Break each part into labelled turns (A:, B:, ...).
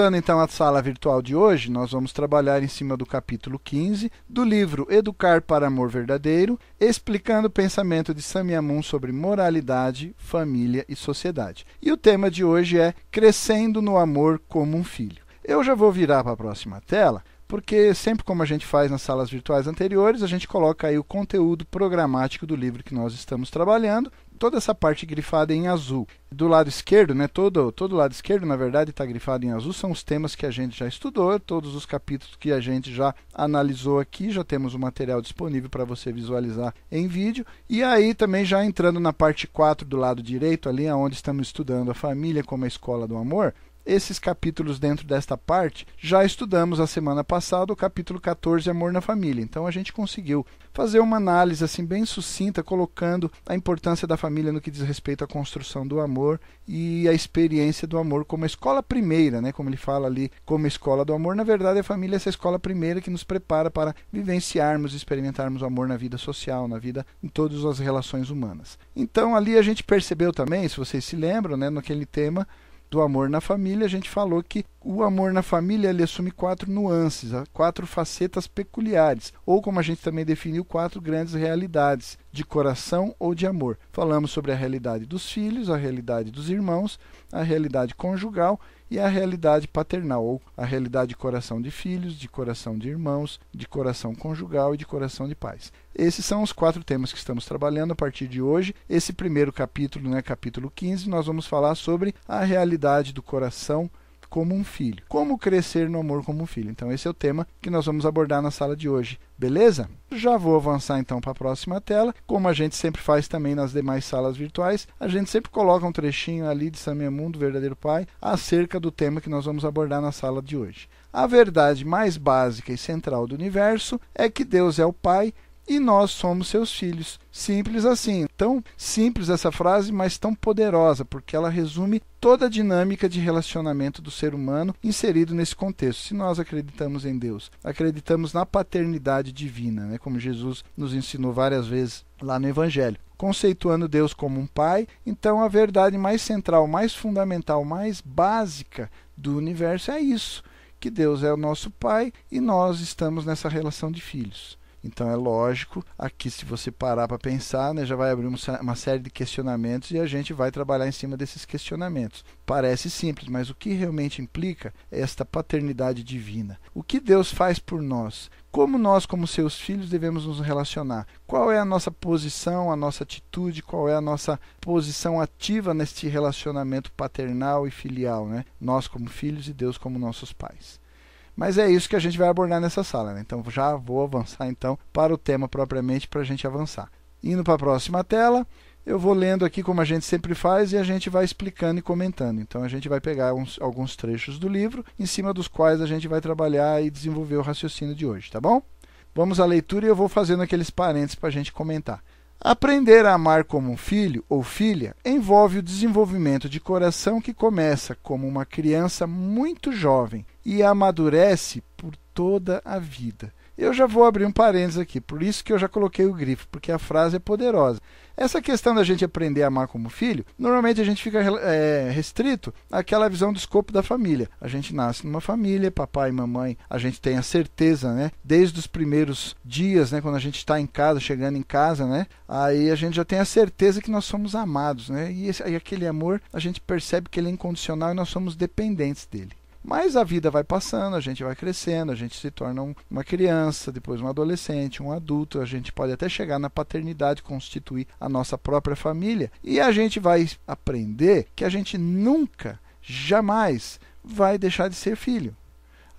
A: Começando então a sala virtual de hoje, nós vamos trabalhar em cima do capítulo 15 do livro Educar para Amor Verdadeiro, explicando o pensamento de Samyamun sobre moralidade, família e sociedade. E o tema de hoje é Crescendo no Amor como um Filho. Eu já vou virar para a próxima tela porque sempre como a gente faz nas salas virtuais anteriores, a gente coloca aí o conteúdo programático do livro que nós estamos trabalhando, toda essa parte grifada em azul. Do lado esquerdo, né, todo todo lado esquerdo, na verdade, está grifado em azul, são os temas que a gente já estudou, todos os capítulos que a gente já analisou aqui, já temos o material disponível para você visualizar em vídeo. E aí também já entrando na parte 4 do lado direito, ali onde estamos estudando a família como a escola do amor, esses capítulos dentro desta parte, já estudamos a semana passada o capítulo 14, Amor na Família. Então a gente conseguiu fazer uma análise assim bem sucinta, colocando a importância da família no que diz respeito à construção do amor e a experiência do amor como a escola primeira, né? Como ele fala ali, como escola do amor. Na verdade, a família é essa escola primeira que nos prepara para vivenciarmos e experimentarmos o amor na vida social, na vida em todas as relações humanas. Então ali a gente percebeu também, se vocês se lembram, né, naquele tema do amor na família, a gente falou que o amor na família ele assume quatro nuances, quatro facetas peculiares, ou como a gente também definiu, quatro grandes realidades de coração ou de amor. Falamos sobre a realidade dos filhos, a realidade dos irmãos, a realidade conjugal e a realidade paternal, ou a realidade de coração de filhos, de coração de irmãos, de coração conjugal e de coração de pais. Esses são os quatro temas que estamos trabalhando a partir de hoje. Esse primeiro capítulo, né, capítulo 15, nós vamos falar sobre a realidade do coração como um filho. Como crescer no amor como um filho. Então, esse é o tema que nós vamos abordar na sala de hoje. Beleza? Já vou avançar então para a próxima tela. Como a gente sempre faz também nas demais salas virtuais, a gente sempre coloca um trechinho ali de Samyamun, do Verdadeiro Pai, acerca do tema que nós vamos abordar na sala de hoje. A verdade mais básica e central do universo é que Deus é o Pai e nós somos seus filhos. Simples assim. Tão simples essa frase, mas tão poderosa, porque ela resume toda a dinâmica de relacionamento do ser humano inserido nesse contexto. Se nós acreditamos em Deus, acreditamos na paternidade divina, né, como Jesus nos ensinou várias vezes lá no Evangelho. Conceituando Deus como um pai, então a verdade mais central, mais fundamental, mais básica do universo é isso: que Deus é o nosso pai e nós estamos nessa relação de filhos. Então é lógico, aqui se você parar para pensar, né, já vai abrir uma série de questionamentos e a gente vai trabalhar em cima desses questionamentos. Parece simples, mas o que realmente implica é esta paternidade divina. O que Deus faz por nós? Como nós, como seus filhos, devemos nos relacionar? Qual é a nossa posição, a nossa atitude, qual é a nossa posição ativa neste relacionamento paternal e filial, né? Nós como filhos e Deus como nossos pais. Mas é isso que a gente vai abordar nessa sala. Né? Então já vou avançar então para o tema propriamente para a gente avançar. Indo para a próxima tela, eu vou lendo aqui como a gente sempre faz e a gente vai explicando e comentando. Então a gente vai pegar uns, alguns trechos do livro, em cima dos quais a gente vai trabalhar e desenvolver o raciocínio de hoje, tá bom? Vamos à leitura e eu vou fazendo aqueles parênteses para a gente comentar. Aprender a amar como um filho ou filha envolve o desenvolvimento de coração que começa como uma criança muito jovem e amadurece por toda a vida. Eu já vou abrir um parênteses aqui, por isso que eu já coloquei o grifo, porque a frase é poderosa. Essa questão da gente aprender a amar como filho, normalmente a gente fica é, restrito àquela visão do escopo da família. A gente nasce numa família, papai e mamãe, a gente tem a certeza, né? Desde os primeiros dias, né? Quando a gente está em casa, chegando em casa, né? Aí a gente já tem a certeza que nós somos amados, né? E, esse, e aquele amor, a gente percebe que ele é incondicional e nós somos dependentes dele. Mas a vida vai passando, a gente vai crescendo, a gente se torna um, uma criança, depois um adolescente, um adulto, a gente pode até chegar na paternidade, constituir a nossa própria família, e a gente vai aprender que a gente nunca, jamais vai deixar de ser filho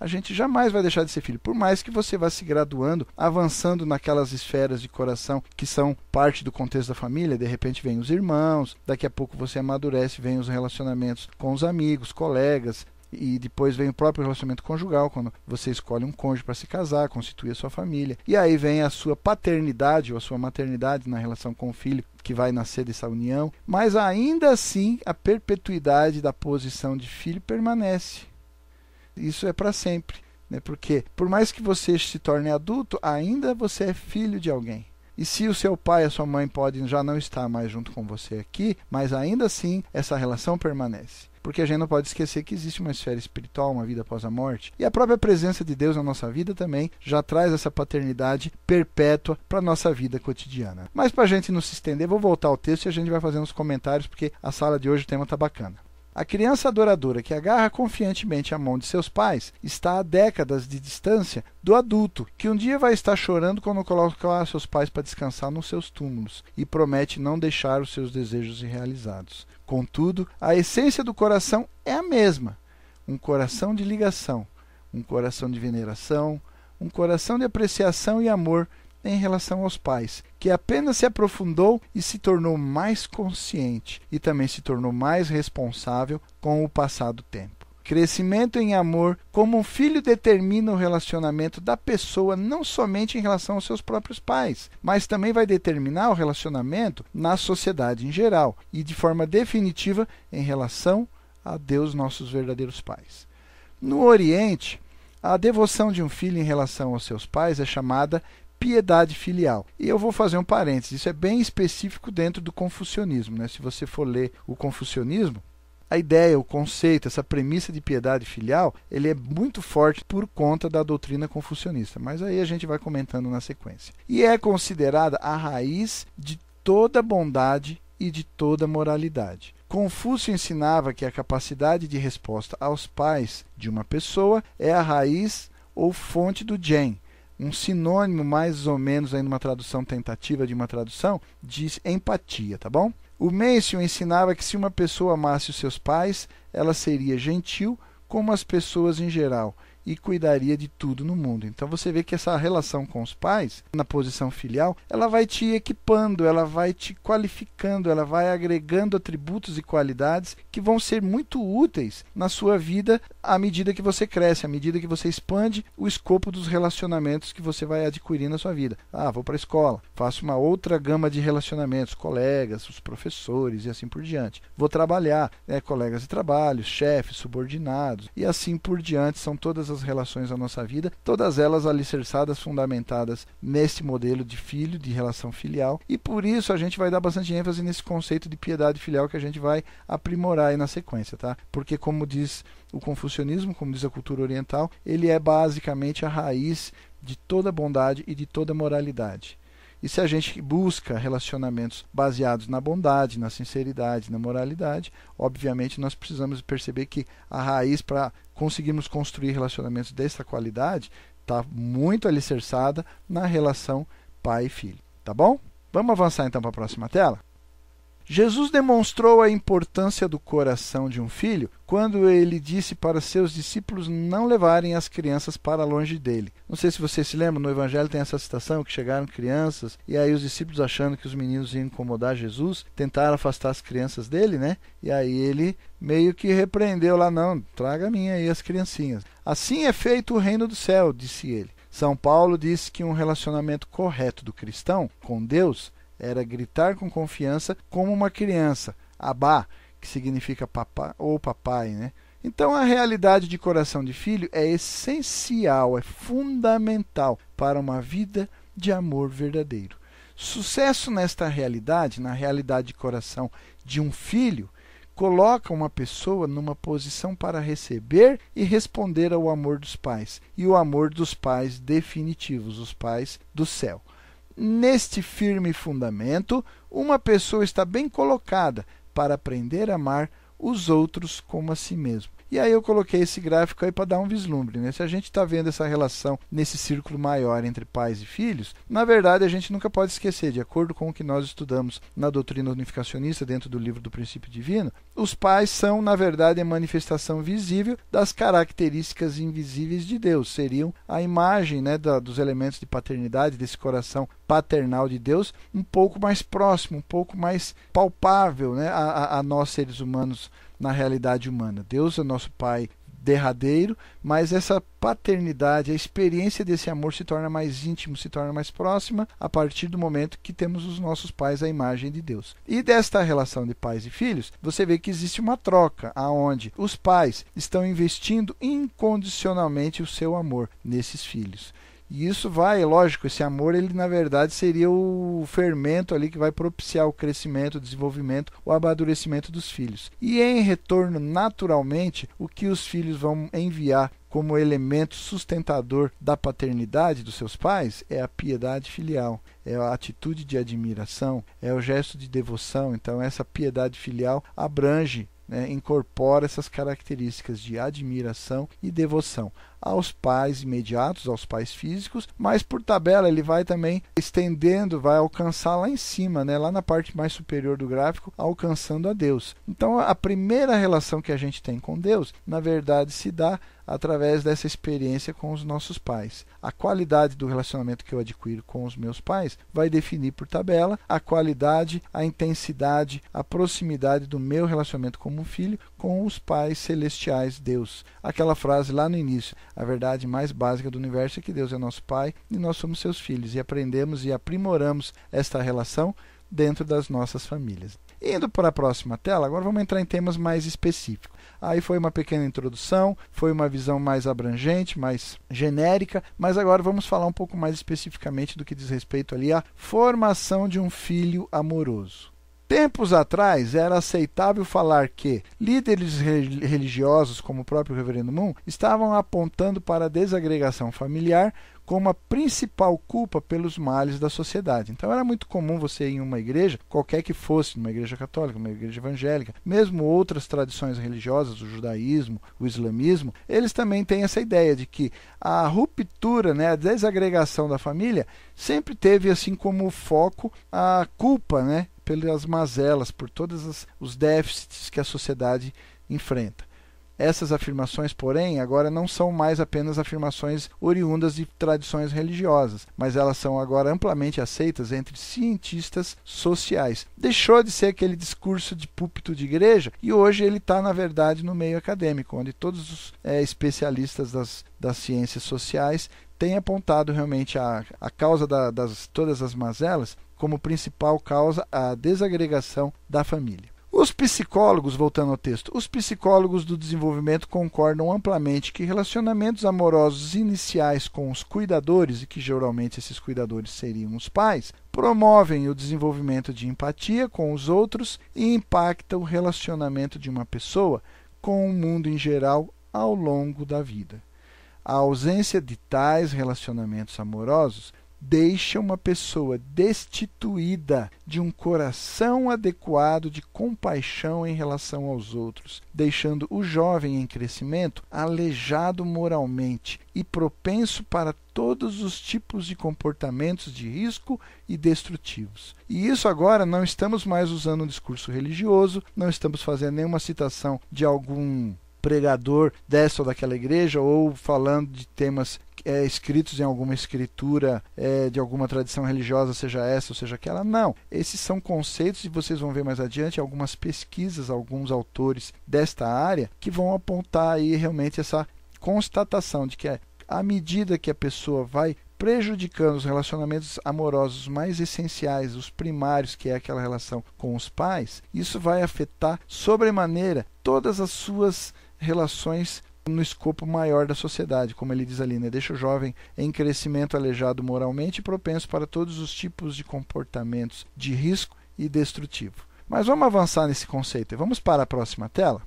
A: a gente jamais vai deixar de ser filho. Por mais que você vá se graduando, avançando naquelas esferas de coração que são parte do contexto da família, de repente vem os irmãos, daqui a pouco você amadurece, vem os relacionamentos com os amigos, colegas, e depois vem o próprio relacionamento conjugal, quando você escolhe um cônjuge para se casar, constituir a sua família. E aí vem a sua paternidade ou a sua maternidade na relação com o filho que vai nascer dessa união, mas ainda assim a perpetuidade da posição de filho permanece. Isso é para sempre, né? Porque por mais que você se torne adulto, ainda você é filho de alguém. E se o seu pai e a sua mãe podem já não estar mais junto com você aqui, mas ainda assim essa relação permanece. Porque a gente não pode esquecer que existe uma esfera espiritual, uma vida após a morte. E a própria presença de Deus na nossa vida também já traz essa paternidade perpétua para a nossa vida cotidiana. Mas para a gente não se estender, vou voltar ao texto e a gente vai fazer uns comentários, porque a sala de hoje o tema está bacana. A criança adoradora que agarra confiantemente a mão de seus pais está a décadas de distância do adulto, que um dia vai estar chorando quando colocar seus pais para descansar nos seus túmulos e promete não deixar os seus desejos irrealizados. Contudo, a essência do coração é a mesma: um coração de ligação, um coração de veneração, um coração de apreciação e amor em relação aos pais, que apenas se aprofundou e se tornou mais consciente e também se tornou mais responsável com o passar do tempo. Crescimento em amor, como um filho determina o relacionamento da pessoa não somente em relação aos seus próprios pais, mas também vai determinar o relacionamento na sociedade em geral e de forma definitiva em relação a Deus, nossos verdadeiros pais. No Oriente, a devoção de um filho em relação aos seus pais é chamada piedade filial. E eu vou fazer um parênteses, isso é bem específico dentro do confucionismo. Né? Se você for ler o confucionismo, a ideia, o conceito, essa premissa de piedade filial, ele é muito forte por conta da doutrina confucionista, mas aí a gente vai comentando na sequência. E é considerada a raiz de toda bondade e de toda moralidade. Confúcio ensinava que a capacidade de resposta aos pais de uma pessoa é a raiz ou fonte do gen, um sinônimo, mais ou menos, aí numa tradução tentativa de uma tradução, de empatia, tá bom? O Mencion ensinava que se uma pessoa amasse os seus pais, ela seria gentil como as pessoas em geral e cuidaria de tudo no mundo. Então você vê que essa relação com os pais, na posição filial, ela vai te equipando, ela vai te qualificando, ela vai agregando atributos e qualidades que vão ser muito úteis na sua vida à medida que você cresce, à medida que você expande o escopo dos relacionamentos que você vai adquirir na sua vida. Ah, vou para a escola, faço uma outra gama de relacionamentos, colegas, os professores e assim por diante. Vou trabalhar, né, colegas de trabalho, chefes, subordinados e assim por diante. São todas as relações da nossa vida, todas elas alicerçadas, fundamentadas nesse modelo de filho, de relação filial, e por isso a gente vai dar bastante ênfase nesse conceito de piedade filial que a gente vai aprimorar aí na sequência, tá? Porque como diz o confucionismo, como diz a cultura oriental, ele é basicamente a raiz de toda bondade e de toda moralidade. E se a gente busca relacionamentos baseados na bondade, na sinceridade, na moralidade, obviamente nós precisamos perceber que a raiz para conseguirmos construir relacionamentos dessa qualidade está muito alicerçada na relação pai e filho. Tá bom? Vamos avançar então para a próxima tela? Jesus demonstrou a importância do coração de um filho quando ele disse para seus discípulos não levarem as crianças para longe dele. Não sei se você se lembra, no Evangelho tem essa citação que chegaram crianças e aí os discípulos achando que os meninos iam incomodar Jesus, tentaram afastar as crianças dele, né? E aí ele meio que repreendeu lá, não, traga a minha aí as criancinhas. Assim é feito o reino do céu, disse ele. São Paulo disse que um relacionamento correto do cristão com Deus era gritar com confiança como uma criança, abá, que significa papá ou papai, né? Então a realidade de coração de filho é essencial, é fundamental para uma vida de amor verdadeiro. Sucesso nesta realidade, na realidade de coração de um filho, coloca uma pessoa numa posição para receber e responder ao amor dos pais, e o amor dos pais definitivos, os pais do céu. Neste firme fundamento, uma pessoa está bem colocada para aprender a amar os outros como a si mesmo. E aí eu coloquei esse gráfico aí para dar um vislumbre. Né? Se a gente está vendo essa relação nesse círculo maior entre pais e filhos, na verdade a gente nunca pode esquecer, de acordo com o que nós estudamos na doutrina unificacionista dentro do livro do princípio divino, os pais são, na verdade, a manifestação visível das características invisíveis de Deus. Seriam a imagem né, da, dos elementos de paternidade, desse coração paternal de Deus, um pouco mais próximo, um pouco mais palpável né, a, a nós seres humanos na realidade humana. Deus é nosso Pai derradeiro, mas essa paternidade, a experiência desse amor se torna mais íntimo, se torna mais próxima a partir do momento que temos os nossos pais à imagem de Deus. E desta relação de pais e filhos, você vê que existe uma troca aonde os pais estão investindo incondicionalmente o seu amor nesses filhos. E isso vai, lógico, esse amor, ele na verdade seria o fermento ali que vai propiciar o crescimento, o desenvolvimento, o amadurecimento dos filhos. E em retorno, naturalmente, o que os filhos vão enviar como elemento sustentador da paternidade dos seus pais é a piedade filial, é a atitude de admiração, é o gesto de devoção. Então, essa piedade filial abrange né, incorpora essas características de admiração e devoção aos pais imediatos, aos pais físicos, mas por tabela ele vai também estendendo, vai alcançar lá em cima, né, lá na parte mais superior do gráfico, alcançando a Deus. Então a primeira relação que a gente tem com Deus, na verdade, se dá através dessa experiência com os nossos pais. A qualidade do relacionamento que eu adquiro com os meus pais vai definir por tabela a qualidade, a intensidade, a proximidade do meu relacionamento como filho com os pais celestiais, Deus. Aquela frase lá no início: a verdade mais básica do universo é que Deus é nosso Pai e nós somos seus filhos, e aprendemos e aprimoramos esta relação dentro das nossas famílias. Indo para a próxima tela, agora vamos entrar em temas mais específicos. Aí foi uma pequena introdução, foi uma visão mais abrangente, mais genérica, mas agora vamos falar um pouco mais especificamente do que diz respeito ali à formação de um filho amoroso. Tempos atrás era aceitável falar que líderes religiosos, como o próprio Reverendo Moon, estavam apontando para a desagregação familiar como a principal culpa pelos males da sociedade. Então era muito comum você ir em uma igreja, qualquer que fosse, numa igreja católica, uma igreja evangélica, mesmo outras tradições religiosas, o judaísmo, o islamismo, eles também têm essa ideia de que a ruptura, né, a desagregação da família sempre teve assim como foco a culpa, né, pelas mazelas, por todos os déficits que a sociedade enfrenta. Essas afirmações, porém, agora não são mais apenas afirmações oriundas de tradições religiosas, mas elas são agora amplamente aceitas entre cientistas sociais. Deixou de ser aquele discurso de púlpito de igreja e hoje ele está, na verdade, no meio acadêmico, onde todos os é, especialistas das, das ciências sociais têm apontado realmente a, a causa da, das todas as mazelas como principal causa a desagregação da família. Os psicólogos, voltando ao texto, os psicólogos do desenvolvimento concordam amplamente que relacionamentos amorosos iniciais com os cuidadores, e que geralmente esses cuidadores seriam os pais, promovem o desenvolvimento de empatia com os outros e impactam o relacionamento de uma pessoa com o mundo em geral ao longo da vida. A ausência de tais relacionamentos amorosos deixa uma pessoa destituída de um coração adequado de compaixão em relação aos outros, deixando o jovem em crescimento aleijado moralmente e propenso para todos os tipos de comportamentos de risco e destrutivos. E isso agora não estamos mais usando um discurso religioso, não estamos fazendo nenhuma citação de algum pregador dessa ou daquela igreja ou falando de temas é, escritos em alguma escritura é, de alguma tradição religiosa, seja essa ou seja aquela. Não. Esses são conceitos, e vocês vão ver mais adiante algumas pesquisas, alguns autores desta área, que vão apontar aí realmente essa constatação de que é, à medida que a pessoa vai prejudicando os relacionamentos amorosos mais essenciais, os primários, que é aquela relação com os pais, isso vai afetar sobremaneira todas as suas relações no escopo maior da sociedade, como ele diz ali, né? deixa o jovem em crescimento aleijado moralmente e propenso para todos os tipos de comportamentos de risco e destrutivo. Mas vamos avançar nesse conceito. Vamos para a próxima tela.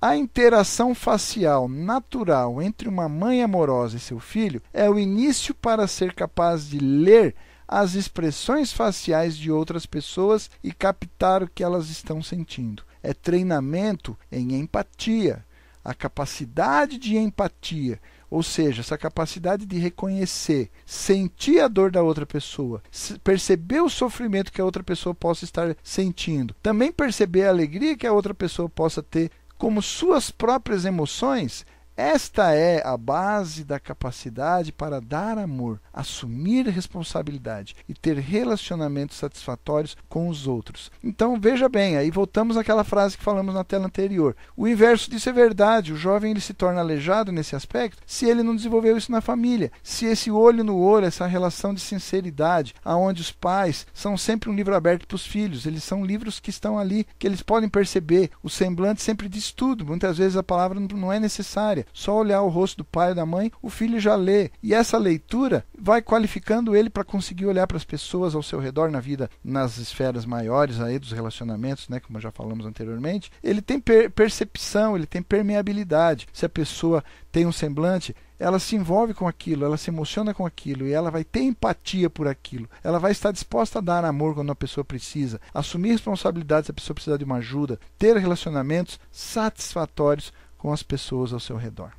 A: A interação facial natural entre uma mãe amorosa e seu filho é o início para ser capaz de ler as expressões faciais de outras pessoas e captar o que elas estão sentindo. É treinamento em empatia a capacidade de empatia, ou seja, essa capacidade de reconhecer, sentir a dor da outra pessoa, perceber o sofrimento que a outra pessoa possa estar sentindo, também perceber a alegria que a outra pessoa possa ter como suas próprias emoções, esta é a base da capacidade para dar amor, assumir responsabilidade e ter relacionamentos satisfatórios com os outros. Então veja bem, aí voltamos àquela frase que falamos na tela anterior. O inverso disso é verdade. O jovem ele se torna aleijado nesse aspecto se ele não desenvolveu isso na família. Se esse olho no olho, essa relação de sinceridade, aonde os pais são sempre um livro aberto para os filhos, eles são livros que estão ali, que eles podem perceber. O semblante sempre diz tudo. Muitas vezes a palavra não é necessária Só olhar o rosto do pai e da mãe, o filho já lê. E essa leitura vai qualificando ele para conseguir olhar para as pessoas ao seu redor na vida, nas esferas maiores aí dos relacionamentos, né, como já falamos anteriormente. Ele tem per percepção, ele tem permeabilidade. Se a pessoa tem um semblante, ela se envolve com aquilo, ela se emociona com aquilo e ela vai ter empatia por aquilo. Ela vai estar disposta a dar amor quando a pessoa precisa, assumir responsabilidades se a pessoa precisar de uma ajuda, ter relacionamentos satisfatórios com as pessoas ao seu redor.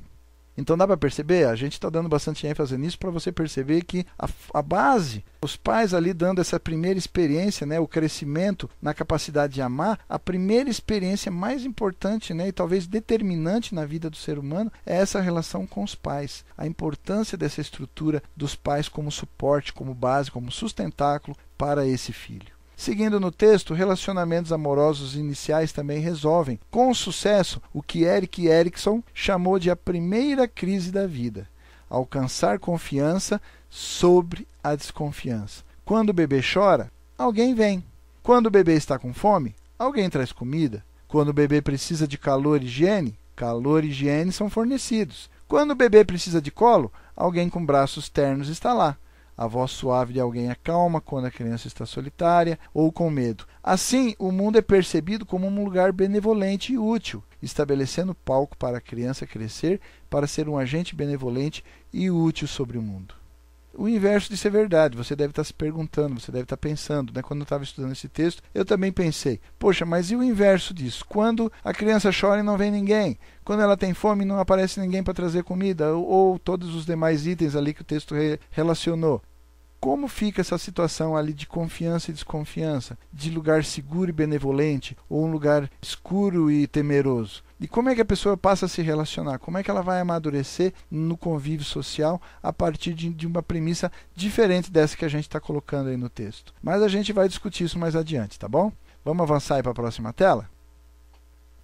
A: Então dá para perceber? A gente está dando bastante ênfase nisso para você perceber que a, a, base, os pais ali dando essa primeira experiência, né, o crescimento na capacidade de amar, a primeira experiência mais importante né, e talvez determinante na vida do ser humano é essa relação com os pais. A importância dessa estrutura dos pais como suporte, como base, como sustentáculo para esse filho. Seguindo no texto, relacionamentos amorosos iniciais também resolvem com sucesso o que Eric Erickson chamou de a primeira crise da vida: alcançar confiança sobre a desconfiança. Quando o bebê chora, alguém vem. Quando o bebê está com fome, alguém traz comida. Quando o bebê precisa de calor e higiene, calor e higiene são fornecidos. Quando o bebê precisa de colo, alguém com braços ternos está lá. A voz suave de alguém acalma quando a criança está solitária ou com medo. Assim, o mundo é percebido como um lugar benevolente e útil, estabelecendo palco para a criança crescer para ser um agente benevolente e útil sobre o mundo. O inverso disso é verdade. Você deve estar se perguntando, você deve estar pensando. Né? Quando eu estava estudando esse texto, eu também pensei: poxa, mas e o inverso disso? Quando a criança chora e não vem ninguém? Quando ela tem fome e não aparece ninguém para trazer comida? Ou, ou, todos os demais itens ali que o texto re relacionou? Como fica essa situação ali de confiança e desconfiança, de lugar seguro e benevolente ou um lugar escuro e temeroso? E como é que a pessoa passa a se relacionar? Como é que ela vai amadurecer no convívio social a partir de, de uma premissa diferente dessa que a gente está colocando aí no texto? Mas a gente vai discutir isso mais adiante, tá bom? Vamos avançar para a próxima tela?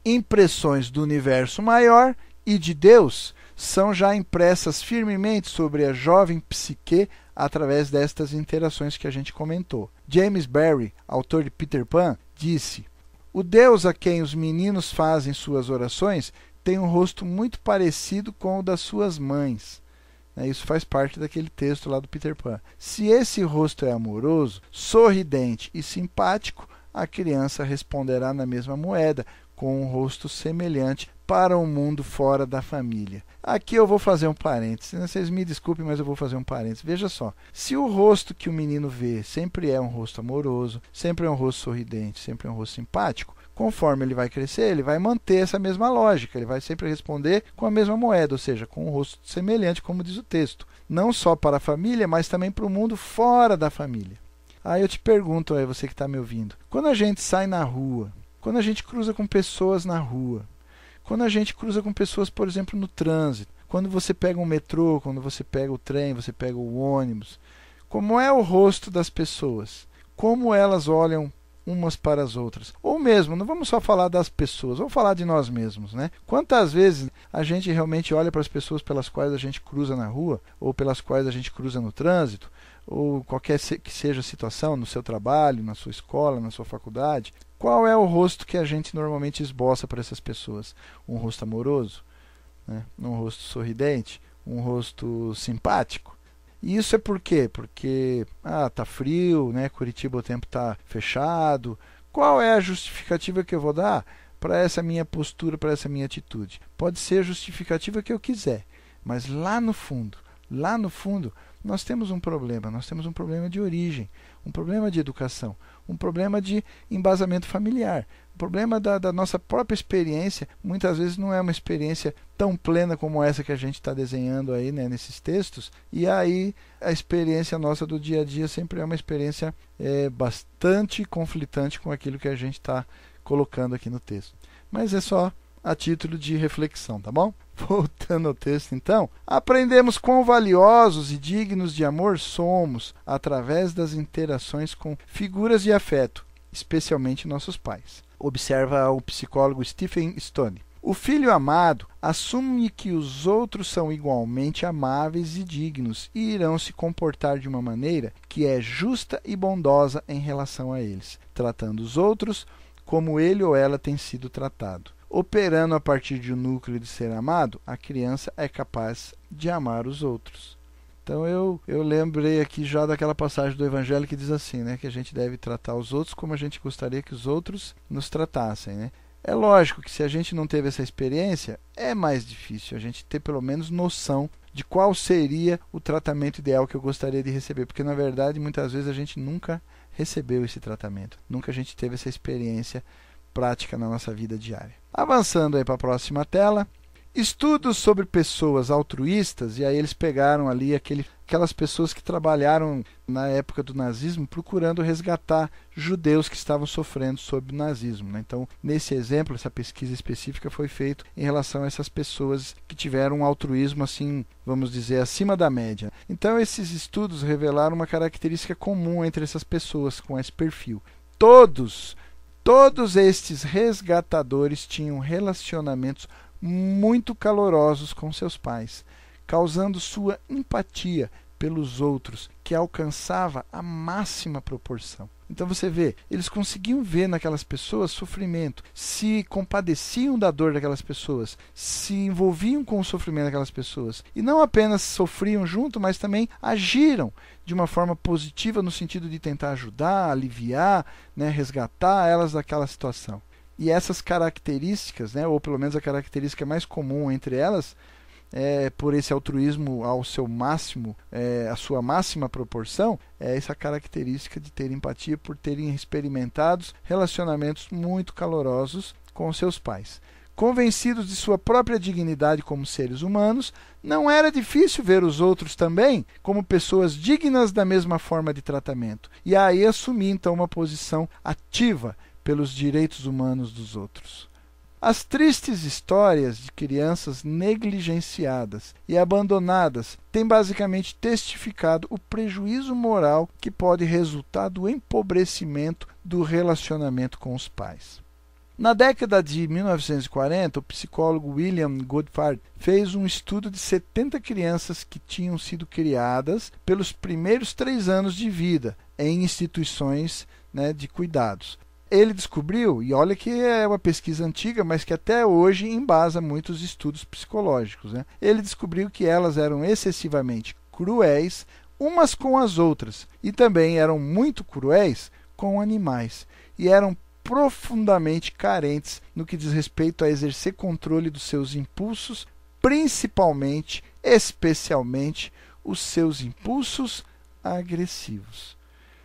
A: Impressões do universo maior e de Deus são já impressas firmemente sobre a jovem psique através destas interações que a gente comentou. James Barry, autor de Peter Pan, disse: O Deus a quem os meninos fazem suas orações tem um rosto muito parecido com o das suas mães. Né, isso faz parte daquele texto lá do Peter Pan. Se esse rosto é amoroso, sorridente e simpático, a criança responderá na mesma moeda, com um rosto semelhante para o um mundo fora da família. Aqui eu vou fazer um parênteses. Né? Vocês me desculpem, mas eu vou fazer um parênteses. Veja só. Se o rosto que o menino vê sempre é um rosto amoroso, sempre é um rosto sorridente, sempre é um rosto simpático, conforme ele vai crescer, ele vai manter essa mesma lógica. Ele vai sempre responder com a mesma moeda, ou seja, com um rosto semelhante, como diz o texto. Não só para a família, mas também para o mundo fora da família. Aí eu te pergunto, aí você que está me ouvindo, quando a gente sai na rua, quando a gente cruza com pessoas na rua, quando a gente cruza com pessoas, por exemplo, no trânsito, quando você pega um metrô, quando você pega o trem, você pega o ônibus, como é o rosto das pessoas? Como elas olham umas para as outras. Ou mesmo, não vamos só falar das pessoas, vamos falar de nós mesmos, né? Quantas vezes a gente realmente olha para as pessoas pelas quais a gente cruza na rua, ou pelas quais a gente cruza no trânsito, ou qualquer que seja a situação, no seu trabalho, na sua escola, na sua faculdade, qual é o rosto que a gente normalmente esboça para essas pessoas? Um rosto amoroso? Né? Um rosto sorridente? Um rosto simpático? E isso é por quê? Porque ah, tá frio, né? Curitiba o tempo está fechado. Qual é a justificativa que eu vou dar para essa minha postura, para essa minha atitude? Pode ser a justificativa que eu quiser, mas lá no fundo, lá no fundo, nós temos um problema, nós temos um problema de origem, um problema de educação, um problema de embasamento familiar. O problema da, da, nossa própria experiência muitas vezes não é uma experiência tão plena como essa que a gente está desenhando aí né, nesses textos. E aí a experiência nossa do dia a dia sempre é uma experiência é, bastante conflitante com aquilo que a gente está colocando aqui no texto. Mas é só a título de reflexão, tá bom? Voltando ao texto, então, aprendemos quão valiosos e dignos de amor somos através das interações com figuras de afeto, especialmente nossos pais. Observa o psicólogo Stephen Stone. O filho amado assume que os outros são igualmente amáveis e dignos e irão se comportar de uma maneira que é justa e bondosa em relação a eles, tratando os outros como ele ou ela tem sido tratado. Operando a partir de um núcleo de ser amado, a criança é capaz de amar os outros. Então eu, eu lembrei aqui já daquela passagem do Evangelho que diz assim, né, que a gente deve tratar os outros como a gente gostaria que os outros nos tratassem, né? É lógico que se a gente não teve essa experiência, é mais difícil a gente ter pelo menos noção de qual seria o tratamento ideal que eu gostaria de receber, porque na verdade muitas vezes a gente nunca recebeu esse tratamento, nunca a gente teve essa experiência prática na nossa vida diária. Avançando aí para a próxima tela, estudos sobre pessoas altruístas, e aí eles pegaram ali aquele, aquelas pessoas que trabalharam na época do nazismo procurando resgatar judeus que estavam sofrendo sob o nazismo. Né? Então, nesse exemplo, essa pesquisa específica foi feita em relação a essas pessoas que tiveram um altruísmo, assim, vamos dizer, acima da média. Então, esses estudos revelaram uma característica comum entre essas pessoas com esse perfil. Todos Todos estes resgatadores tinham relacionamentos muito calorosos com seus pais, causando sua empatia pelos outros, que alcançava a máxima proporção. Então você vê, eles conseguiam ver naquelas pessoas sofrimento, se compadeciam da dor daquelas pessoas, se envolviam com o sofrimento daquelas pessoas. E não apenas sofriam junto, mas também agiram de uma forma positiva no sentido de tentar ajudar, aliviar, né, resgatar elas daquela situação. E essas características, né, ou pelo menos a característica mais comum entre elas, é, por esse altruísmo ao seu máximo, é, a sua máxima proporção, é essa característica de ter empatia por terem experimentado relacionamentos muito calorosos com seus pais. Convencidos de sua própria dignidade como seres humanos, não era difícil ver os outros também como pessoas dignas da mesma forma de tratamento, e aí assumir então uma posição ativa pelos direitos humanos dos outros. As tristes histórias de crianças negligenciadas e abandonadas têm basicamente testificado o prejuízo moral que pode resultar do empobrecimento do relacionamento com os pais. Na década de 1940, o psicólogo William Goodfart fez um estudo de 70 crianças que tinham sido criadas pelos primeiros três anos de vida em instituições né, de cuidados ele descobriu, e olha que é uma pesquisa antiga, mas que até hoje embasa muitos estudos psicológicos. Né? Ele descobriu que elas eram excessivamente cruéis umas com as outras e também eram muito cruéis com animais e eram profundamente carentes no que diz respeito a exercer controle dos seus impulsos, principalmente, especialmente, os seus impulsos agressivos.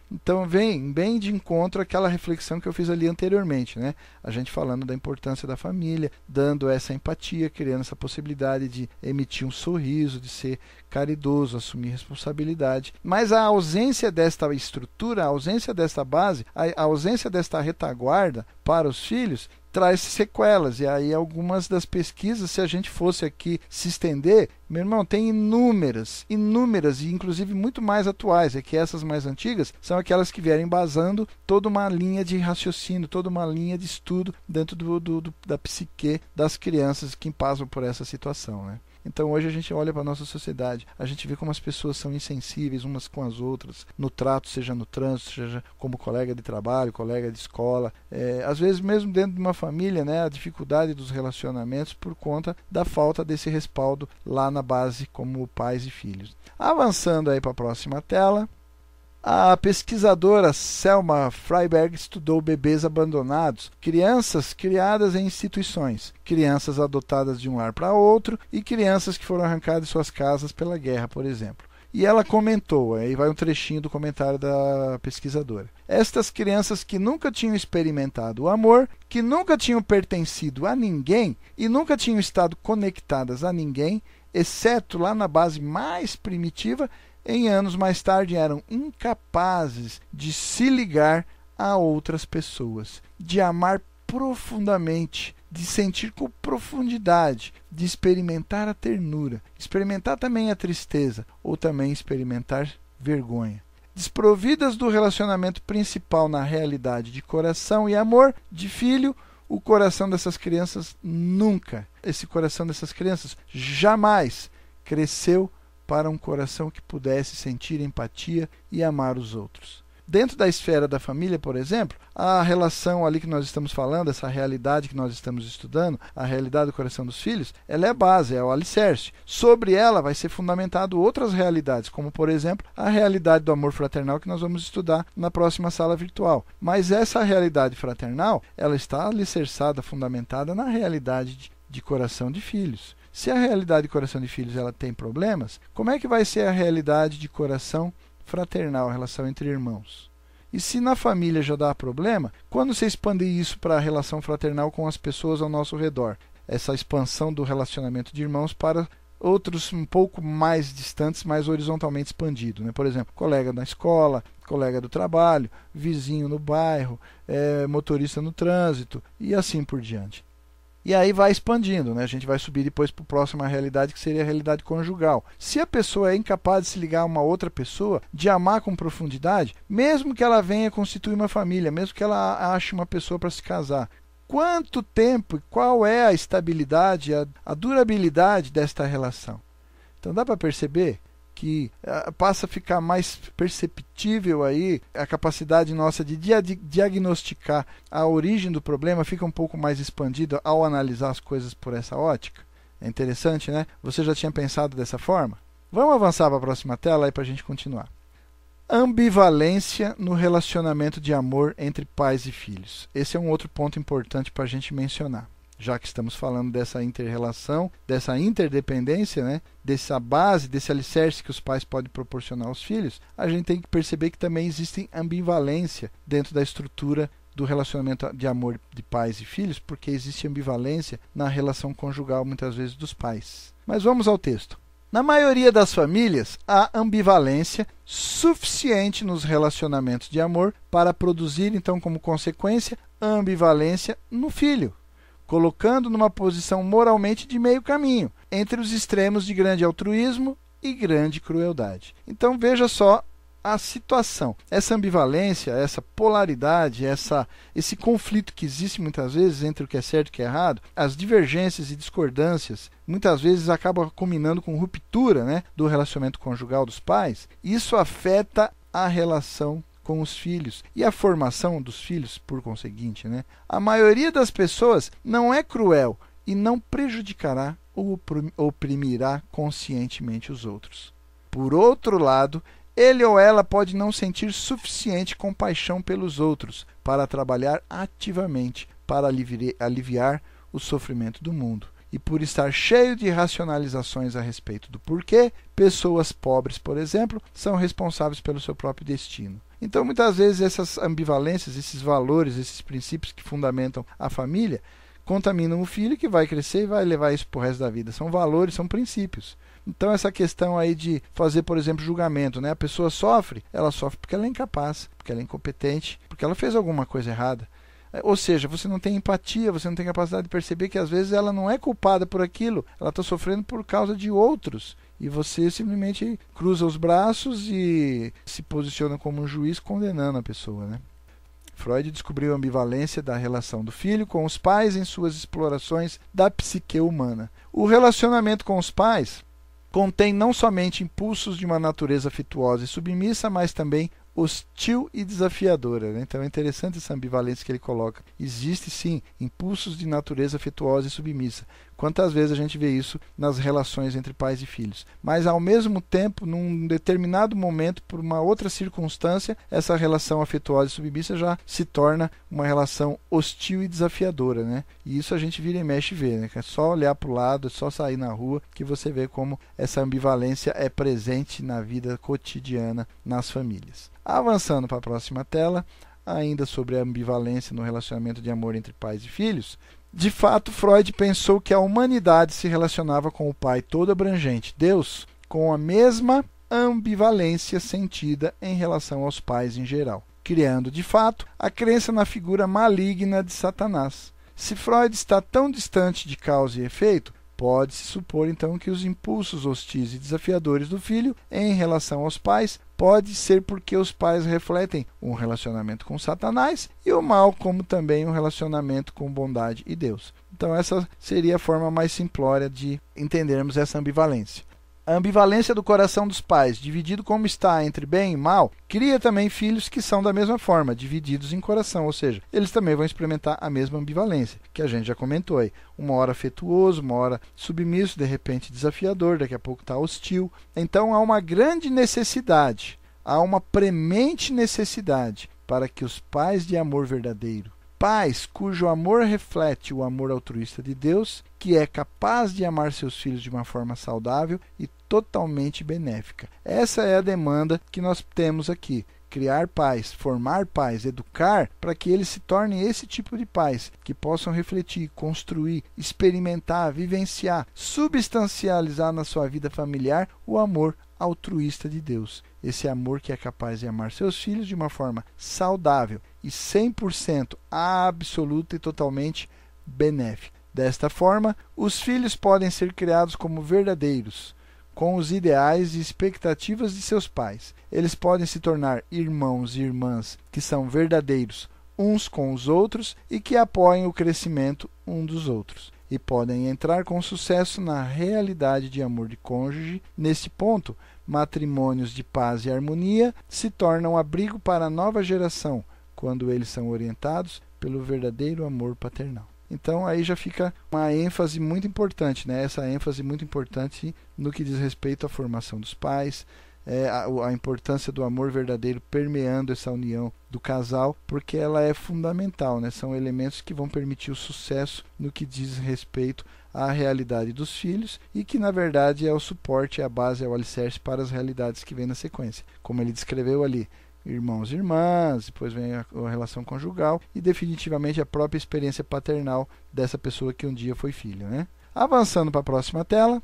A: Então vem bem de encontro aquela reflexão que eu fiz ali anteriormente, né? A gente falando da importância da família, dando essa empatia, criando essa possibilidade de emitir um sorriso, de ser caridoso, assumir responsabilidade. Mas a ausência desta estrutura, a ausência desta base, a ausência desta retaguarda para os filhos traz sequelas. E aí, algumas das pesquisas, se a gente fosse aqui se estender, meu irmão, tem inúmeras, inúmeras, e inclusive muito mais atuais. É que essas mais antigas são aquelas que vierem embasando toda uma linha de raciocínio, toda uma linha de estudo dentro do, do, do da psique das crianças que passam por essa situação. Né? Então hoje a gente olha para a nossa sociedade, a gente vê como as pessoas são insensíveis umas com as outras, no trato, seja no trânsito, seja como colega de trabalho, colega de escola. É, às vezes, mesmo dentro de uma família, né, a dificuldade dos relacionamentos por conta da falta desse respaldo lá na base, como pais e filhos. Avançando aí para a próxima tela. A pesquisadora Selma Freiberg estudou bebês abandonados, crianças criadas em instituições, crianças adotadas de um lar para outro e crianças que foram arrancadas de suas casas pela guerra, por exemplo. E ela comentou, aí vai um trechinho do comentário da pesquisadora. Estas crianças que nunca tinham experimentado o amor, que nunca tinham pertencido a ninguém e nunca tinham estado conectadas a ninguém, exceto lá na base mais primitiva, em anos mais tarde eram incapazes de se ligar a outras pessoas, de amar profundamente, de sentir com profundidade, de experimentar a ternura, experimentar também a tristeza ou também experimentar vergonha. Desprovidas do relacionamento principal na realidade de coração e amor de filho, o coração dessas crianças nunca, esse coração dessas crianças jamais cresceu para um coração que pudesse sentir empatia e amar os outros. Dentro da esfera da família, por exemplo, a relação ali que nós estamos falando, essa realidade que nós estamos estudando, a realidade do coração dos filhos, ela é a base, é o alicerce. Sobre ela vai ser fundamentado outras realidades, como por exemplo, a realidade do amor fraternal que nós vamos estudar na próxima sala virtual. Mas essa realidade fraternal, ela está alicerçada, fundamentada na realidade de, de coração de filhos. Se a realidade de coração de filhos ela tem problemas, como é que vai ser a realidade de coração fraternal, a relação entre irmãos. E se na família já dá problema, quando você expandir isso para a relação fraternal com as pessoas ao nosso redor? Essa expansão do relacionamento de irmãos para outros um pouco mais distantes, mais horizontalmente expandido. Né? Por exemplo, colega na escola, colega do trabalho, vizinho no bairro, é, motorista no trânsito e assim por diante. E aí vai expandindo, né? A gente vai subir depois para a próxima realidade, que seria a realidade conjugal. Se a pessoa é incapaz de se ligar a uma outra pessoa, de amar com profundidade, mesmo que ela venha constituir uma família, mesmo que ela ache uma pessoa para se casar, quanto tempo e qual é a estabilidade, a, a durabilidade desta relação? Então dá para perceber que uh, passa a ficar mais perceptível aí a capacidade nossa de dia diagnosticar a origem do problema fica um pouco mais expandida ao analisar as coisas por essa ótica. É interessante, né? Você já tinha pensado dessa forma? Vamos avançar para a próxima tela aí para a gente continuar. Ambivalência no relacionamento de amor entre pais e filhos. Esse é um outro ponto importante para a gente mencionar já que estamos falando dessa interrelação, dessa interdependência, né, dessa base, desse alicerce que os pais podem proporcionar aos filhos, a gente tem que perceber que também existe ambivalência dentro da estrutura do relacionamento de amor de pais e filhos, porque existe ambivalência na relação conjugal muitas vezes dos pais. Mas vamos ao texto. Na maioria das famílias, há ambivalência suficiente nos relacionamentos de amor para produzir, então, como consequência, ambivalência no filho colocando numa posição moralmente de meio caminho, entre os extremos de grande altruísmo e grande crueldade. Então veja só a situação. Essa ambivalência, essa polaridade, essa, esse conflito que existe muitas vezes entre o que é certo e o que é errado, as divergências e discordâncias, muitas vezes acaba culminando com ruptura né, do relacionamento conjugal dos pais. Isso afeta a relação com os filhos e a formação dos filhos, por conseguinte. Né? A maioria das pessoas não é cruel e não prejudicará ou oprimirá conscientemente os outros. Por outro lado, ele ou ela pode não sentir suficiente compaixão pelos outros para trabalhar ativamente para aliviar o sofrimento do mundo. E por estar cheio de racionalizações a respeito do porquê, pessoas pobres, por exemplo, são responsáveis pelo seu próprio destino. Então, muitas vezes, essas ambivalências, esses valores, esses princípios que fundamentam a família, contaminam o filho que vai crescer e vai levar isso para o resto da vida. São valores, são princípios. Então, essa questão aí de fazer, por exemplo, julgamento, né? A pessoa sofre, ela sofre porque ela é incapaz, porque ela é incompetente, porque ela fez alguma coisa errada. É, ou seja, você não tem empatia, você não tem capacidade de perceber que às vezes ela não é culpada por aquilo, ela está sofrendo por causa de outros e você simplesmente cruza os braços e se posiciona como um juiz condenando a pessoa, né? Freud descobriu a ambivalência da relação do filho com os pais em suas explorações da psique humana. O relacionamento com os pais contém não somente impulsos de uma natureza afetuosa e submissa, mas também hostil e desafiadora. Né? Então é interessante essa ambivalência que ele coloca. Existe sim impulsos de natureza afetuosa e submissa. Quantas vezes a gente vê isso nas relações entre pais e filhos? Mas ao mesmo tempo, num determinado momento, por uma outra circunstância, essa relação afetuosa e submissa já se torna uma relação hostil e desafiadora, né? E isso a gente vira e mexe e vê, né? É só olhar para o lado, é só sair na rua que você vê como essa ambivalência é presente na vida cotidiana nas famílias. Avançando para a próxima tela, ainda sobre a ambivalência no relacionamento de amor entre pais e filhos, de fato, Freud pensou que a humanidade se relacionava com o Pai todo abrangente, Deus, com a mesma ambivalência sentida em relação aos pais em geral, criando, de fato, a crença na figura maligna de Satanás. Se Freud está tão distante de causa e efeito, Pode-se supor então que os impulsos hostis e desafiadores do filho em relação aos pais pode ser porque os pais refletem um relacionamento com Satanás e o mal como também um relacionamento com bondade e Deus. Então essa seria a forma mais simplória de entendermos essa ambivalência. A ambivalência do coração dos pais, dividido como está entre bem e mal, cria também filhos que são da mesma forma, divididos em coração, ou seja, eles também vão experimentar a mesma ambivalência, que a gente já comentou aí. Uma hora afetuoso, uma hora submisso, de repente desafiador, daqui a pouco está hostil. Então há uma grande necessidade, há uma premente necessidade para que os pais de amor verdadeiro pais cujo amor reflete o amor altruísta de Deus, que é capaz de amar seus filhos de uma forma saudável e totalmente benéfica. Essa é a demanda que nós temos aqui. Criar pais, formar pais, educar para que eles se tornem esse tipo de pais, que possam refletir, construir, experimentar, vivenciar, substancializar na sua vida familiar o amor altruísta de Deus. Esse amor que é capaz de amar seus filhos de uma forma saudável e 100% absoluta e totalmente benéfica. Desta forma, os filhos podem ser criados como verdadeiros, com os ideais e expectativas de seus pais. Eles podem se tornar irmãos e irmãs que são verdadeiros uns com os outros e que apoiem o crescimento um dos outros. E podem entrar com sucesso na realidade de amor de cônjuge. Nesse ponto, matrimônios de paz e harmonia se tornam abrigo para a nova geração, quando eles são orientados pelo verdadeiro amor paternal. Então aí já fica uma ênfase muito importante, né? Essa ênfase muito importante no que diz respeito à formação dos pais, é, a, a, importância do amor verdadeiro permeando essa união do casal, porque ela é fundamental, né? São elementos que vão permitir o sucesso no que diz respeito à realidade dos filhos e que na verdade é o suporte, é a base, é o alicerce para as realidades que vêm na sequência. Como ele descreveu ali, irmãos e irmãs, depois vem a, a, relação conjugal e definitivamente a própria experiência paternal dessa pessoa que um dia foi filho. Né? Avançando para a próxima tela.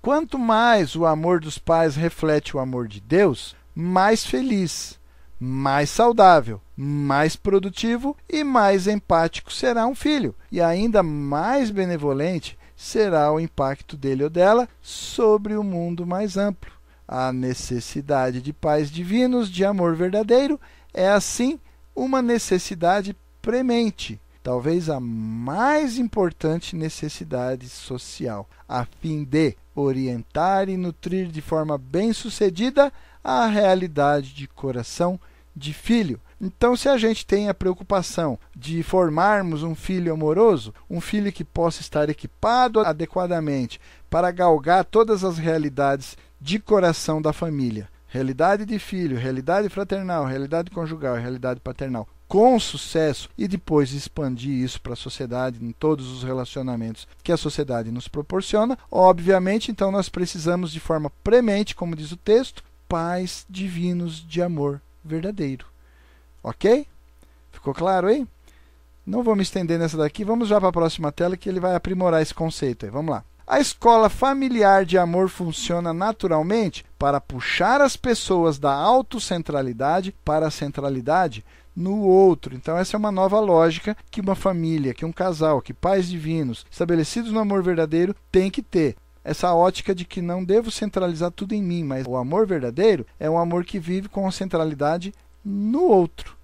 A: Quanto mais o amor dos pais reflete o amor de Deus, mais feliz, mais saudável, mais produtivo e mais empático será um filho, e ainda mais benevolente será o impacto dele ou dela sobre o mundo mais amplo. A necessidade de pais divinos, de amor verdadeiro, é assim uma necessidade premente, talvez a mais importante necessidade social, a fim de orientar e nutrir de forma bem-sucedida a realidade de coração de filho. Então, se a gente tem a preocupação de formarmos um filho amoroso, um filho que possa estar equipado adequadamente para galgar todas as realidades de coração da família. Realidade de filho, realidade fraternal, realidade conjugal, realidade paternal, com sucesso e depois expandir isso para a sociedade em todos os relacionamentos que a sociedade nos proporciona. Obviamente, então nós precisamos de forma premente, como diz o texto, pais divinos de amor verdadeiro. OK? Ficou claro aí? Não vou me estender nessa daqui, vamos já para a próxima tela que ele vai aprimorar esse conceito aí. Vamos lá. A escola familiar de amor funciona naturalmente para puxar as pessoas da autocentralidade para a centralidade no outro. Então, essa é uma nova lógica que uma família, que um casal, que pais divinos, estabelecidos no amor verdadeiro, tem que ter. Essa ótica de que não devo centralizar tudo em mim, mas o amor verdadeiro é um amor que vive com a centralidade no outro.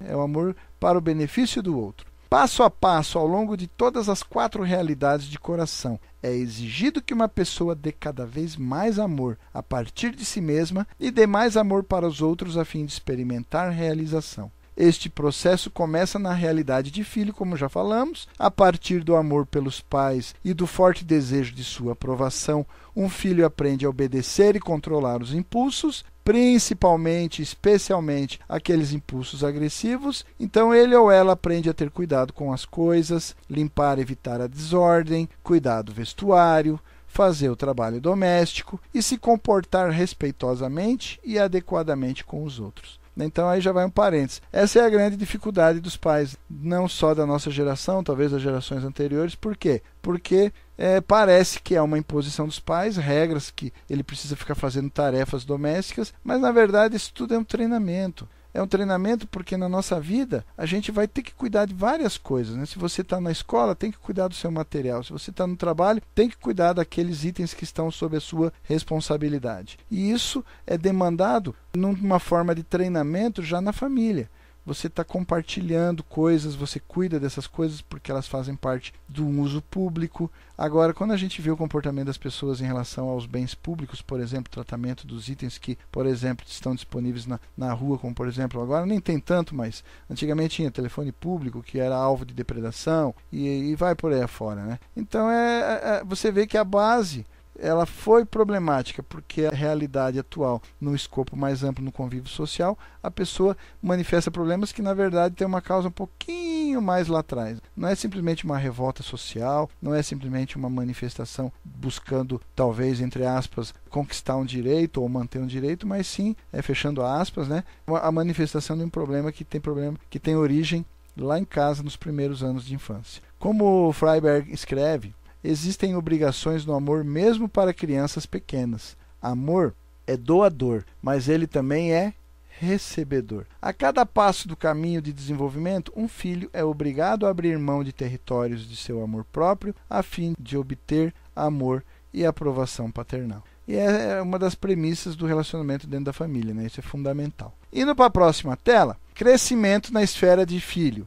A: É o um amor para o benefício do outro. Passo a passo, ao longo de todas as quatro realidades de coração, é exigido que uma pessoa dê cada vez mais amor a partir de si mesma e dê mais amor para os outros a fim de experimentar realização. Este processo começa na realidade de filho, como já falamos, a partir do amor pelos pais e do forte desejo de sua aprovação. Um filho aprende a obedecer e controlar os impulsos, principalmente, especialmente aqueles impulsos agressivos. Então ele ou ela aprende a ter cuidado com as coisas, limpar, evitar a desordem, cuidar do vestuário, fazer o trabalho doméstico e se comportar respeitosamente e adequadamente com os outros. Então aí já vai um parênteses. Essa é a grande dificuldade dos pais, não só da nossa geração, talvez das gerações anteriores. Por quê? Porque é, parece que é uma imposição dos pais, regras que ele precisa ficar fazendo tarefas domésticas, mas na verdade isso tudo é um treinamento é um treinamento porque na nossa vida a gente vai ter que cuidar de várias coisas. Né? Se você está na escola, tem que cuidar do seu material. Se você está no trabalho, tem que cuidar daqueles itens que estão sob a sua responsabilidade. E isso é demandado numa forma de treinamento já na família. Você está compartilhando coisas, você cuida dessas coisas porque elas fazem parte do uso público. Agora, quando a gente vê o comportamento das pessoas em relação aos bens públicos, por exemplo, tratamento dos itens que, por exemplo, estão disponíveis na, na rua, como por exemplo, agora nem tem tanto, mas antigamente tinha telefone público que era alvo de depredação e, e vai por aí afora. Né? Então é, é, é você vê que a base ela foi problemática porque a realidade atual, no escopo mais amplo no convívio social, a pessoa manifesta problemas que na verdade tem uma causa um pouquinho mais lá atrás. Não é simplesmente uma revolta social, não é simplesmente uma manifestação buscando talvez entre aspas conquistar um direito ou manter um direito, mas sim, é fechando aspas, né, a manifestação de um problema que tem problema que tem origem lá em casa nos primeiros anos de infância. Como Freiberg escreve, existem obrigações no amor mesmo para crianças pequenas. Amor é doador, mas ele também é recebedor. A cada passo do caminho de desenvolvimento, um filho é obrigado a abrir mão de territórios de seu amor próprio a fim de obter amor e aprovação paternal. E é, é uma das premissas do relacionamento dentro da família, né? Isso é fundamental. Indo para a próxima tela, crescimento na esfera de filho.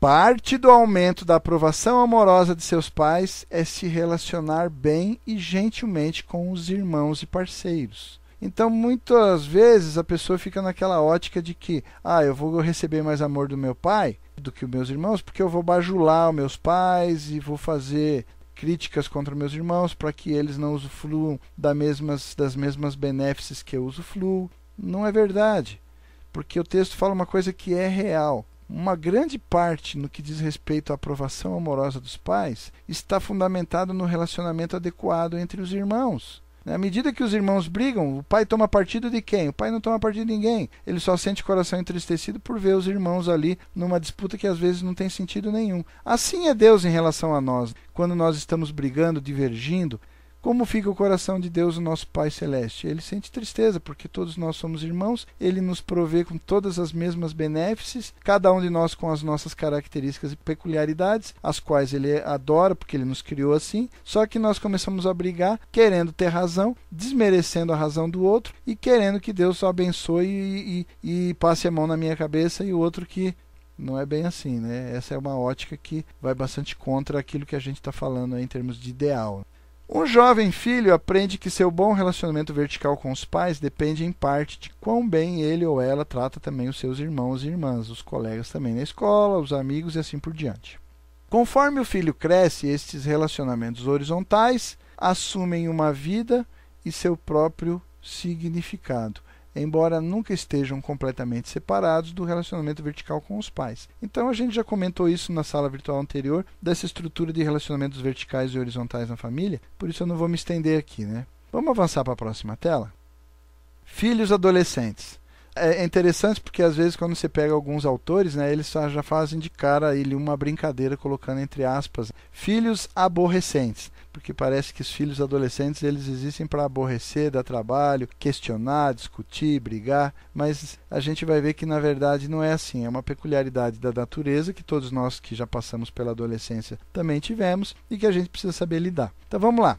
A: Parte do aumento da aprovação amorosa de seus pais é se relacionar bem e gentilmente com os irmãos e parceiros. Então, muitas vezes a pessoa fica naquela ótica de que, ah, eu vou receber mais amor do meu pai do que os meus irmãos, porque eu vou bajular os meus pais e vou fazer críticas contra meus irmãos para que eles não usufruam das mesmas, das mesmas benéfices que eu usufruo. Não é verdade, porque o texto fala uma coisa que é real uma grande parte no que diz respeito à aprovação amorosa dos pais está fundamentado no relacionamento adequado entre os irmãos. À medida que os irmãos brigam, o pai toma partido de quem? O pai não toma partido de ninguém. Ele só sente o coração entristecido por ver os irmãos ali numa disputa que às vezes não tem sentido nenhum. Assim é Deus em relação a nós. Quando nós estamos brigando, divergindo, como fica o coração de Deus, o nosso Pai Celeste? Ele sente tristeza, porque todos nós somos irmãos, ele nos provê com todas as mesmas benéfices, cada um de nós com as nossas características e peculiaridades, as quais ele adora, porque ele nos criou assim. Só que nós começamos a brigar, querendo ter razão, desmerecendo a razão do outro e querendo que Deus o abençoe e, e, e passe a mão na minha cabeça e o outro que não é bem assim, né? Essa é uma ótica que vai bastante contra aquilo que a gente está falando em termos de ideal. Um jovem filho aprende que seu bom relacionamento vertical com os pais depende em parte de quão bem ele ou ela trata também os seus irmãos e irmãs, os colegas também na escola, os amigos e assim por diante. Conforme o filho cresce, estes relacionamentos horizontais assumem uma vida e seu próprio significado embora nunca estejam completamente separados do relacionamento vertical com os pais. Então a gente já comentou isso na sala virtual anterior, dessa estrutura de relacionamentos verticais e horizontais na família, por isso eu não vou me estender aqui, né? Vamos avançar para a próxima tela? Filhos adolescentes é interessante porque às vezes quando você pega alguns autores, né, eles já fazem de cara ele uma brincadeira colocando entre aspas filhos aborrecentes, porque parece que os filhos adolescentes eles existem para aborrecer, dar trabalho, questionar, discutir, brigar, mas a gente vai ver que na verdade não é assim, é uma peculiaridade da natureza que todos nós que já passamos pela adolescência também tivemos e que a gente precisa saber lidar. Então vamos lá.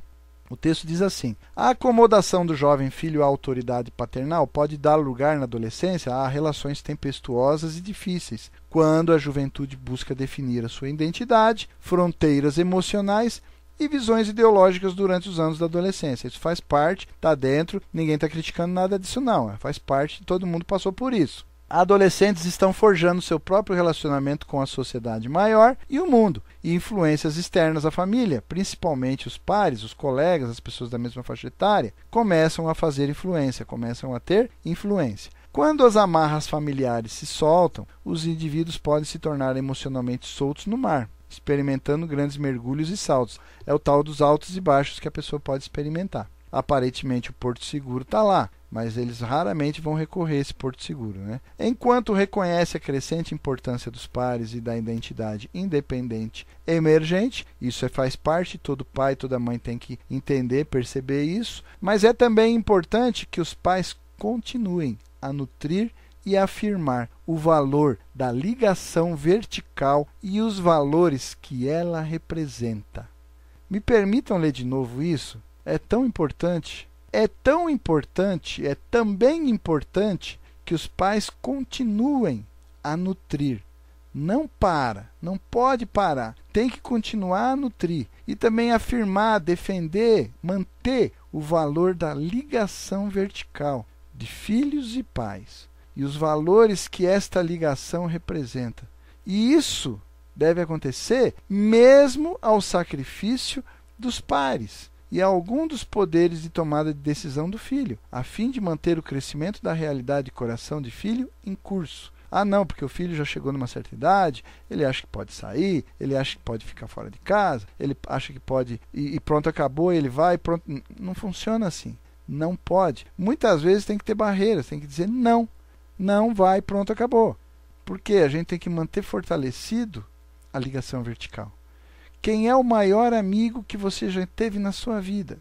A: O texto diz assim: A acomodação do jovem filho à autoridade paternal pode dar lugar na adolescência a relações tempestuosas e difíceis, quando a juventude busca definir a sua identidade, fronteiras emocionais e visões ideológicas durante os anos da adolescência. Isso faz parte, está dentro, ninguém está criticando nada disso, não. Faz parte, todo mundo passou por isso adolescentes estão forjando seu próprio relacionamento com a sociedade maior e o mundo, e influências externas à família, principalmente os pares, os colegas, as pessoas da mesma faixa etária, começam a fazer influência, começam a ter influência. Quando as amarras familiares se soltam, os indivíduos podem se tornar emocionalmente soltos no mar, experimentando grandes mergulhos e saltos. É o tal dos altos e baixos que a pessoa pode experimentar. Aparentemente o porto seguro está lá, mas eles raramente vão recorrer a esse porto seguro. Né? Enquanto reconhece a crescente importância dos pares e da identidade independente emergente, isso é, faz parte, todo pai, toda mãe tem que entender, perceber isso, mas é também importante que os pais continuem a nutrir e afirmar o valor da ligação vertical e os valores que ela representa. Me permitam ler de novo isso? É tão importante é tão importante, é também importante que os pais continuem a nutrir. Não para, não pode parar. Tem que continuar a nutrir e também afirmar, defender, manter o valor da ligação vertical de filhos e pais e os valores que esta ligação representa. E isso deve acontecer mesmo ao sacrifício dos pares e a algum dos poderes de tomada de decisão do filho, a fim de manter o crescimento da realidade de coração de filho em curso. Ah, não, porque o filho já chegou numa certa idade, ele acha que pode sair, ele acha que pode ficar fora de casa, ele acha que pode e, e pronto, acabou, ele vai, pronto. Não funciona assim. Não pode. Muitas vezes tem que ter barreiras, tem que dizer não. Não vai, pronto, acabou. Porque a gente tem que manter fortalecido a ligação vertical. Quem é o maior amigo que você já teve na sua vida?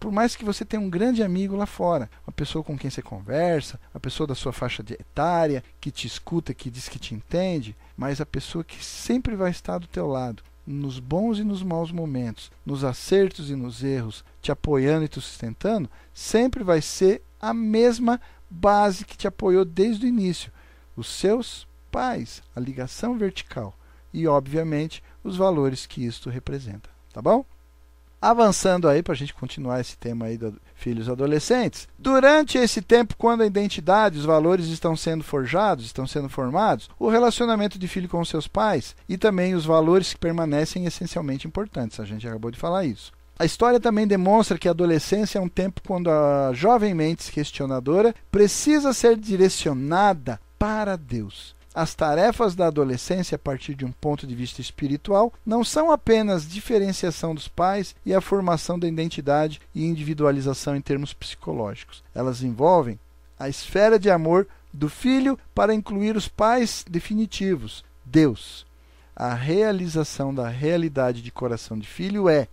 A: Por mais que você tenha um grande amigo lá fora, uma pessoa com quem você conversa, uma pessoa da sua faixa etária, que te escuta, que diz que te entende, mas a pessoa que sempre vai estar do teu lado, nos bons e nos maus momentos, nos acertos e nos erros, te apoiando e te sustentando, sempre vai ser a mesma base que te apoiou desde o início. Os seus pais, a ligação vertical e, obviamente, os valores que isto representa. Tá bom? Avançando aí para a gente continuar esse tema aí dos filhos adolescentes. Durante esse tempo, quando a identidade, os valores estão sendo forjados, estão sendo formados, o relacionamento de filho com seus pais e também os valores que permanecem essencialmente importantes. A gente acabou de falar isso. A história também demonstra que a adolescência é um tempo quando a jovem mente questionadora precisa ser direcionada para Deus. As tarefas da adolescência, a partir de um ponto de vista espiritual, não são apenas diferenciação dos pais e a formação da identidade e individualização em termos psicológicos. Elas envolvem a esfera de amor do filho para incluir os pais definitivos, Deus. A realização da realidade de coração de filho é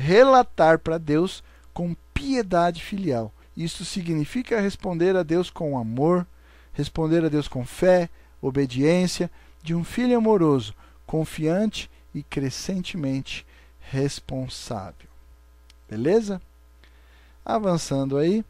A: relatar para Deus com piedade filial. Isso significa responder a Deus com amor, responder a Deus com fé, obediência de um filho amoroso, confiante e crescentemente responsável. Beleza? Avançando aí,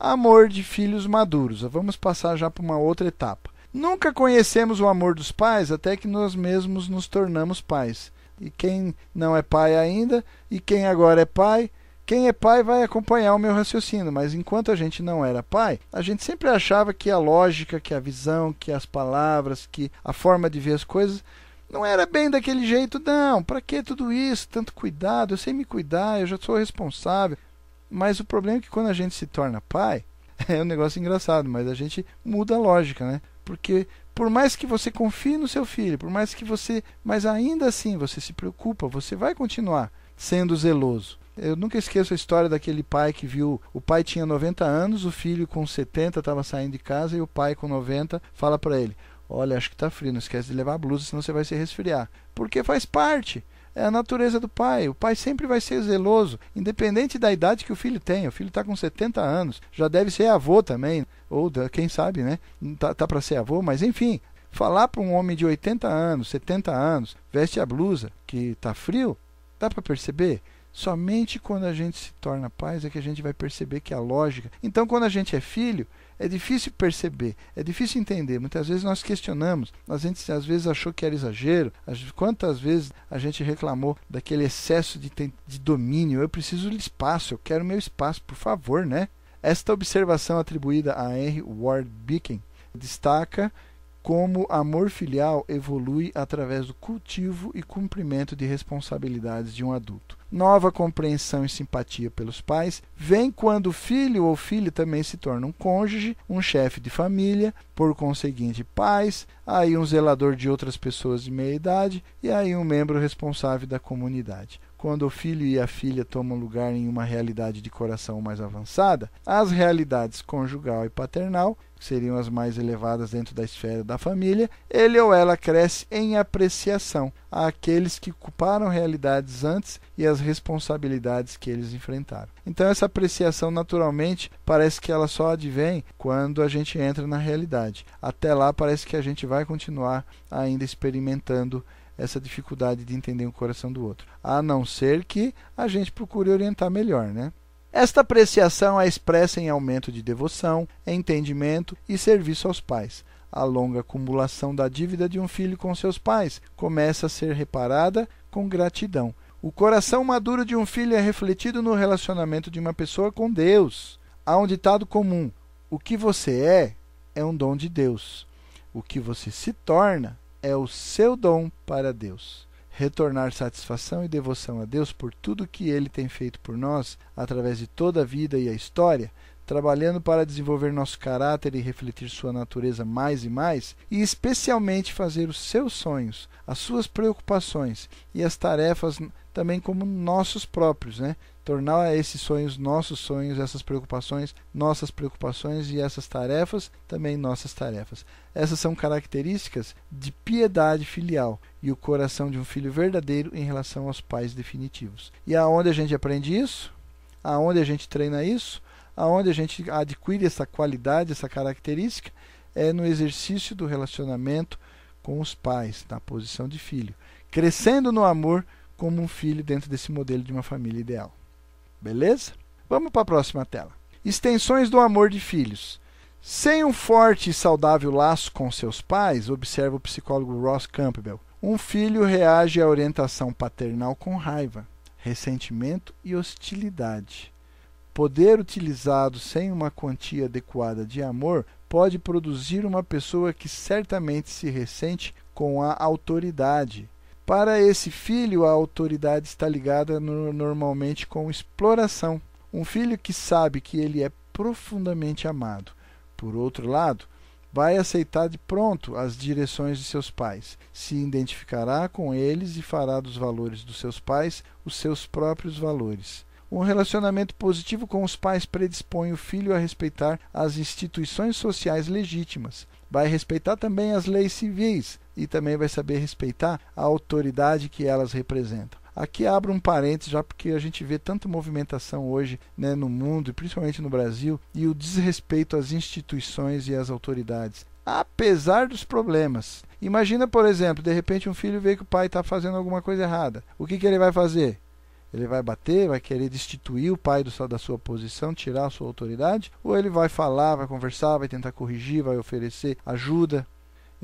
A: amor de filhos maduros. Vamos passar já para uma outra etapa. Nunca conhecemos o amor dos pais até que nós mesmos nos tornamos pais. E quem não é pai ainda, e quem agora é pai, quem é pai vai acompanhar o meu raciocínio, mas enquanto a gente não era pai, a gente sempre achava que a lógica, que a visão, que as palavras, que a forma de ver as coisas não era bem daquele jeito, não. Para que tudo isso? Tanto cuidado, eu sei me cuidar, eu já sou responsável. Mas o problema é que quando a gente se torna pai, é um negócio engraçado, mas a gente muda a lógica, né? Porque por mais que você confie no seu filho, por mais que você, mas ainda assim você se preocupa, você vai continuar sendo zeloso. Eu nunca esqueço a história daquele pai que viu. O pai tinha 90 anos, o filho com 70 estava saindo de casa e o pai com 90 fala para ele: Olha, acho que está frio, não esquece de levar a blusa, senão você vai se resfriar. Porque faz parte. É a natureza do pai. O pai sempre vai ser zeloso, independente da idade que o filho tem. O filho está com 70 anos, já deve ser avô também, ou quem sabe, né? Tá, tá para ser avô, mas enfim, falar para um homem de 80 anos, 70 anos, veste a blusa que está frio, dá para perceber? Somente quando a gente se torna pais é que a gente vai perceber que a lógica. Então, quando a gente é filho, é difícil perceber, é difícil entender. Muitas vezes nós questionamos, a gente às vezes achou que era exagero. Quantas vezes a gente reclamou daquele excesso de, de domínio? Eu preciso de espaço, eu quero meu espaço, por favor, né? Esta observação atribuída a Henry Ward Beacon destaca como amor filial evolui através do cultivo e cumprimento de responsabilidades de um adulto. Nova compreensão e simpatia pelos pais vem quando o filho ou filha também se torna um cônjuge, um chefe de família, por conseguinte, pais, aí um zelador de outras pessoas de meia idade e aí um membro responsável da comunidade quando o filho e a filha tomam lugar em uma realidade de coração mais avançada, as realidades conjugal e paternal seriam as mais elevadas dentro da esfera da família, ele ou ela cresce em apreciação àqueles que ocuparam realidades antes e as responsabilidades que eles enfrentaram. Então essa apreciação naturalmente parece que ela só advém quando a gente entra na realidade. Até lá parece que a gente vai continuar ainda experimentando essa dificuldade de entender o coração do outro, a não ser que a gente procure orientar melhor, né? Esta apreciação é expressa em aumento de devoção, entendimento e serviço aos pais. a longa acumulação da dívida de um filho com seus pais começa a ser reparada com gratidão. O coração maduro de um filho é refletido no relacionamento de uma pessoa com Deus. Há um ditado comum: o que você é é um dom de Deus. O que você se torna é o seu dom para Deus. Retornar satisfação e devoção a Deus por tudo que ele tem feito por nós através de toda a vida e a história trabalhando para desenvolver nosso caráter e refletir sua natureza mais e mais, e especialmente fazer os seus sonhos, as suas preocupações e as tarefas também como nossos próprios, né? Tornar esses sonhos nossos sonhos, essas preocupações nossas preocupações e essas tarefas também nossas tarefas. Essas são características de piedade filial e o coração de um filho verdadeiro em relação aos pais definitivos. E aonde a gente aprende isso? Aonde a gente treina isso? aonde a gente adquire essa qualidade, essa característica, é no exercício do relacionamento com os pais, na posição de filho, crescendo no amor como um filho dentro desse modelo de uma família ideal. Beleza? Vamos para a próxima tela. Extensões do amor de filhos. Sem um forte e saudável laço com seus pais, observa o psicólogo Ross Campbell, um filho reage à orientação paternal com raiva, ressentimento e hostilidade poder utilizado sem uma quantia adequada de amor pode produzir uma pessoa que certamente se ressente com a autoridade. Para esse filho, a autoridade está ligada no, normalmente com exploração. Um filho que sabe que ele é profundamente amado. Por outro lado, vai aceitar de pronto as direções de seus pais, se identificará com eles e fará dos valores dos seus pais os seus próprios valores. Um relacionamento positivo com os pais predispõe o filho a respeitar as instituições sociais legítimas. Vai respeitar também as leis civis e também vai saber respeitar a autoridade que elas representam. Aqui abro um parênteses já porque a gente vê tanta movimentação hoje né, no mundo, e principalmente no Brasil, e o desrespeito às instituições e às autoridades. Apesar dos problemas. Imagina, por exemplo, de repente um filho vê que o pai está fazendo alguma coisa errada. O que, que ele vai fazer? Ele vai bater, vai querer destituir o pai do, da sua posição, tirar a sua autoridade, ou ele vai falar, vai conversar, vai tentar corrigir, vai oferecer ajuda.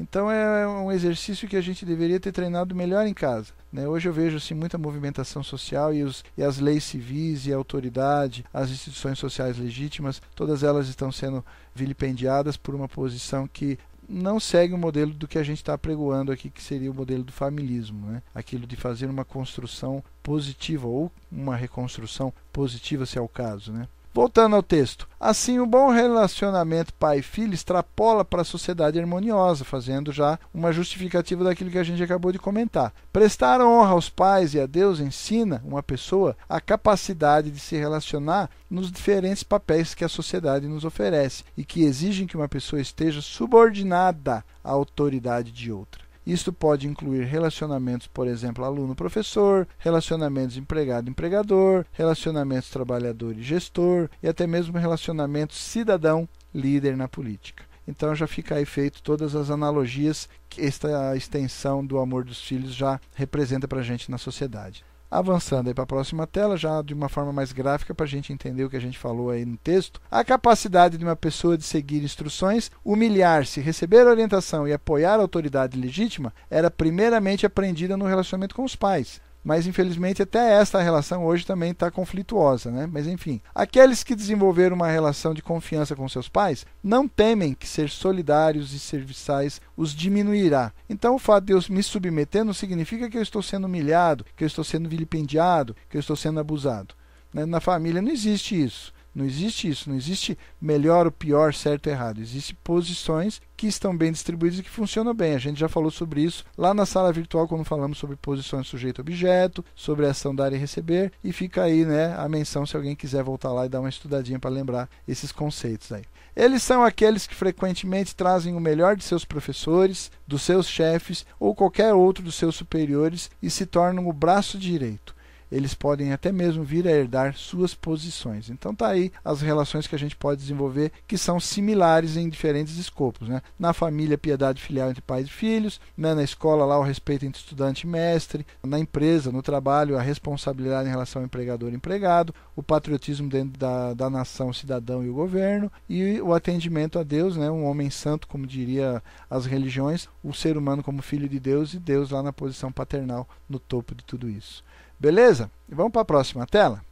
A: Então é um exercício que a gente deveria ter treinado melhor em casa. Né? Hoje eu vejo assim, muita movimentação social e, os, e as leis civis e a autoridade, as instituições sociais legítimas, todas elas estão sendo vilipendiadas por uma posição que não segue o modelo do que a gente está pregoando aqui, que seria o modelo do familismo, né? aquilo de fazer uma construção positiva ou uma reconstrução positiva, se é o caso. Né? Voltando ao texto. Assim, o bom relacionamento pai-filho extrapola para a sociedade harmoniosa, fazendo já uma justificativa daquilo que a gente acabou de comentar. Prestar honra aos pais e a Deus ensina uma pessoa a capacidade de se relacionar nos diferentes papéis que a sociedade nos oferece e que exigem que uma pessoa esteja subordinada à autoridade de outra. Isto pode incluir relacionamentos, por exemplo, aluno-professor, relacionamentos empregado-empregador, relacionamentos trabalhador e gestor e até mesmo relacionamentos cidadão-líder na política. Então já fica aí feito todas as analogias que esta extensão do amor dos filhos já representa para a gente na sociedade. Avançando aí para a próxima tela, já de uma forma mais gráfica para a gente entender o que a gente falou aí no texto. A capacidade de uma pessoa de seguir instruções, humilhar-se, receber orientação e apoiar a autoridade legítima era primeiramente aprendida no relacionamento com os pais mas infelizmente até esta relação hoje também está conflituosa, né? Mas enfim, aqueles que desenvolveram uma relação de confiança com seus pais não temem que ser solidários e serviçais os diminuirá. Então o fato de eu me submeter não significa que eu estou sendo humilhado, que eu estou sendo vilipendiado, que eu estou sendo abusado. Né? Na família não existe isso. Não existe isso, não existe melhor ou pior, certo ou errado. Existem posições que estão bem distribuídas e que funcionam bem. A gente já falou sobre isso lá na sala virtual quando falamos sobre posições sujeito-objeto, sobre a ação dar e receber, e fica aí né, a menção se alguém quiser voltar lá e dar uma estudadinha para lembrar esses conceitos aí. Eles são aqueles que frequentemente trazem o melhor de seus professores, dos seus chefes ou qualquer outro dos seus superiores e se tornam o braço direito eles podem até mesmo vir a herdar suas posições. Então tá aí as relações que a gente pode desenvolver que são similares em diferentes escopos. Né? Na família, piedade filial entre pais e filhos, né? na escola lá o respeito entre estudante e mestre, na empresa, no trabalho, a responsabilidade em relação ao empregador e empregado, o patriotismo dentro da, da nação, cidadão e o governo, e o atendimento a Deus, né? um homem santo, como diria as religiões, o ser humano como filho de Deus e Deus lá na posição paternal no topo de tudo isso. Beleza? Vamos para a próxima tela.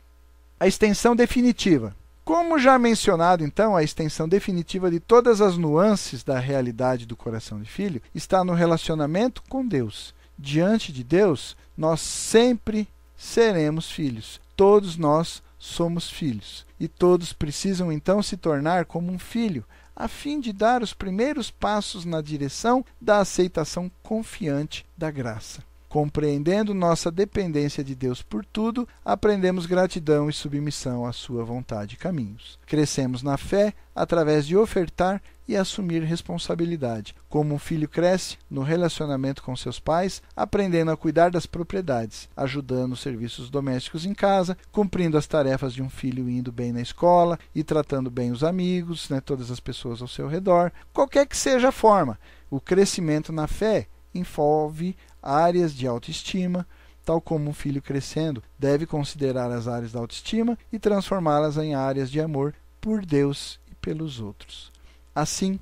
A: A extensão definitiva. Como já mencionado, então, a extensão definitiva de todas as nuances da realidade do coração de filho está no relacionamento com Deus. Diante de Deus, nós sempre seremos filhos. Todos nós somos filhos. E todos precisam então se tornar como um filho, a fim de dar os primeiros passos na direção da aceitação confiante da graça. Compreendendo nossa dependência de Deus por tudo, aprendemos gratidão e submissão à Sua vontade e caminhos. Crescemos na fé através de ofertar e assumir responsabilidade. Como um filho cresce no relacionamento com seus pais, aprendendo a cuidar das propriedades, ajudando os serviços domésticos em casa, cumprindo as tarefas de um filho indo bem na escola e tratando bem os amigos, né, todas as pessoas ao seu redor. Qualquer que seja a forma, o crescimento na fé envolve áreas de autoestima, tal como um filho crescendo deve considerar as áreas da autoestima e transformá-las em áreas de amor por Deus e pelos outros. Assim,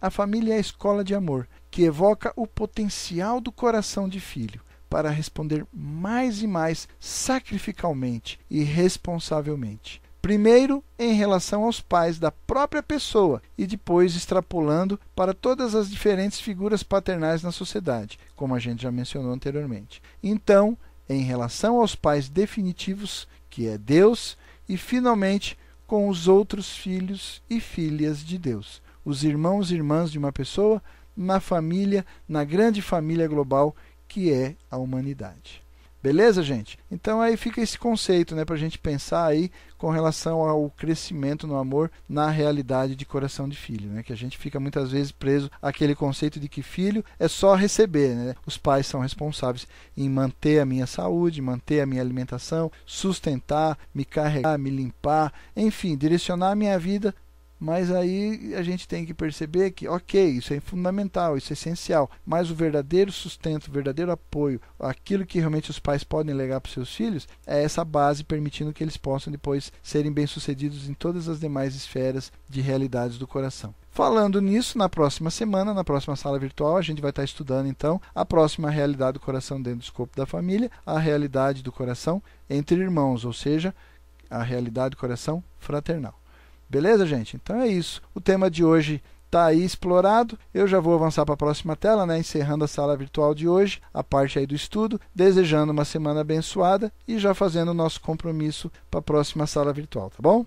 A: a família é a escola de amor que evoca o potencial do coração de filho para responder mais e mais sacrificalmente e responsavelmente Primeiro, em relação aos pais da própria pessoa e depois extrapolando para todas as diferentes figuras paternais na sociedade, como a gente já mencionou anteriormente. Então, em relação aos pais definitivos, que é Deus, e finalmente com os outros filhos e filhas de Deus, os irmãos e irmãs de uma pessoa na família, na grande família global que é a humanidade. Beleza, gente? Então aí fica esse conceito, né, para a gente pensar aí com relação ao crescimento no amor na realidade de coração de filho, né? Que a gente fica muitas vezes preso àquele conceito de que filho é só receber, né? Os pais são responsáveis em manter a minha saúde, manter a minha alimentação, sustentar, me carregar, me limpar, enfim, direcionar a minha vida mas aí a gente tem que perceber que, ok, isso é fundamental, isso é essencial, mas o verdadeiro sustento, o verdadeiro apoio, aquilo que realmente os pais podem legar para os seus filhos, é essa base permitindo que eles possam depois serem bem-sucedidos em todas as demais esferas de realidades do coração. Falando nisso, na próxima semana, na próxima sala virtual, a gente vai estar estudando então a próxima realidade do coração dentro do escopo da família, a realidade do coração entre irmãos, ou seja, a realidade do coração fraternal. Beleza, gente? Então é isso. O tema de hoje está aí explorado. Eu já vou avançar para a próxima tela, né? encerrando a sala virtual de hoje, a parte aí do estudo, desejando uma semana abençoada e já fazendo o nosso compromisso para a próxima sala virtual, tá bom?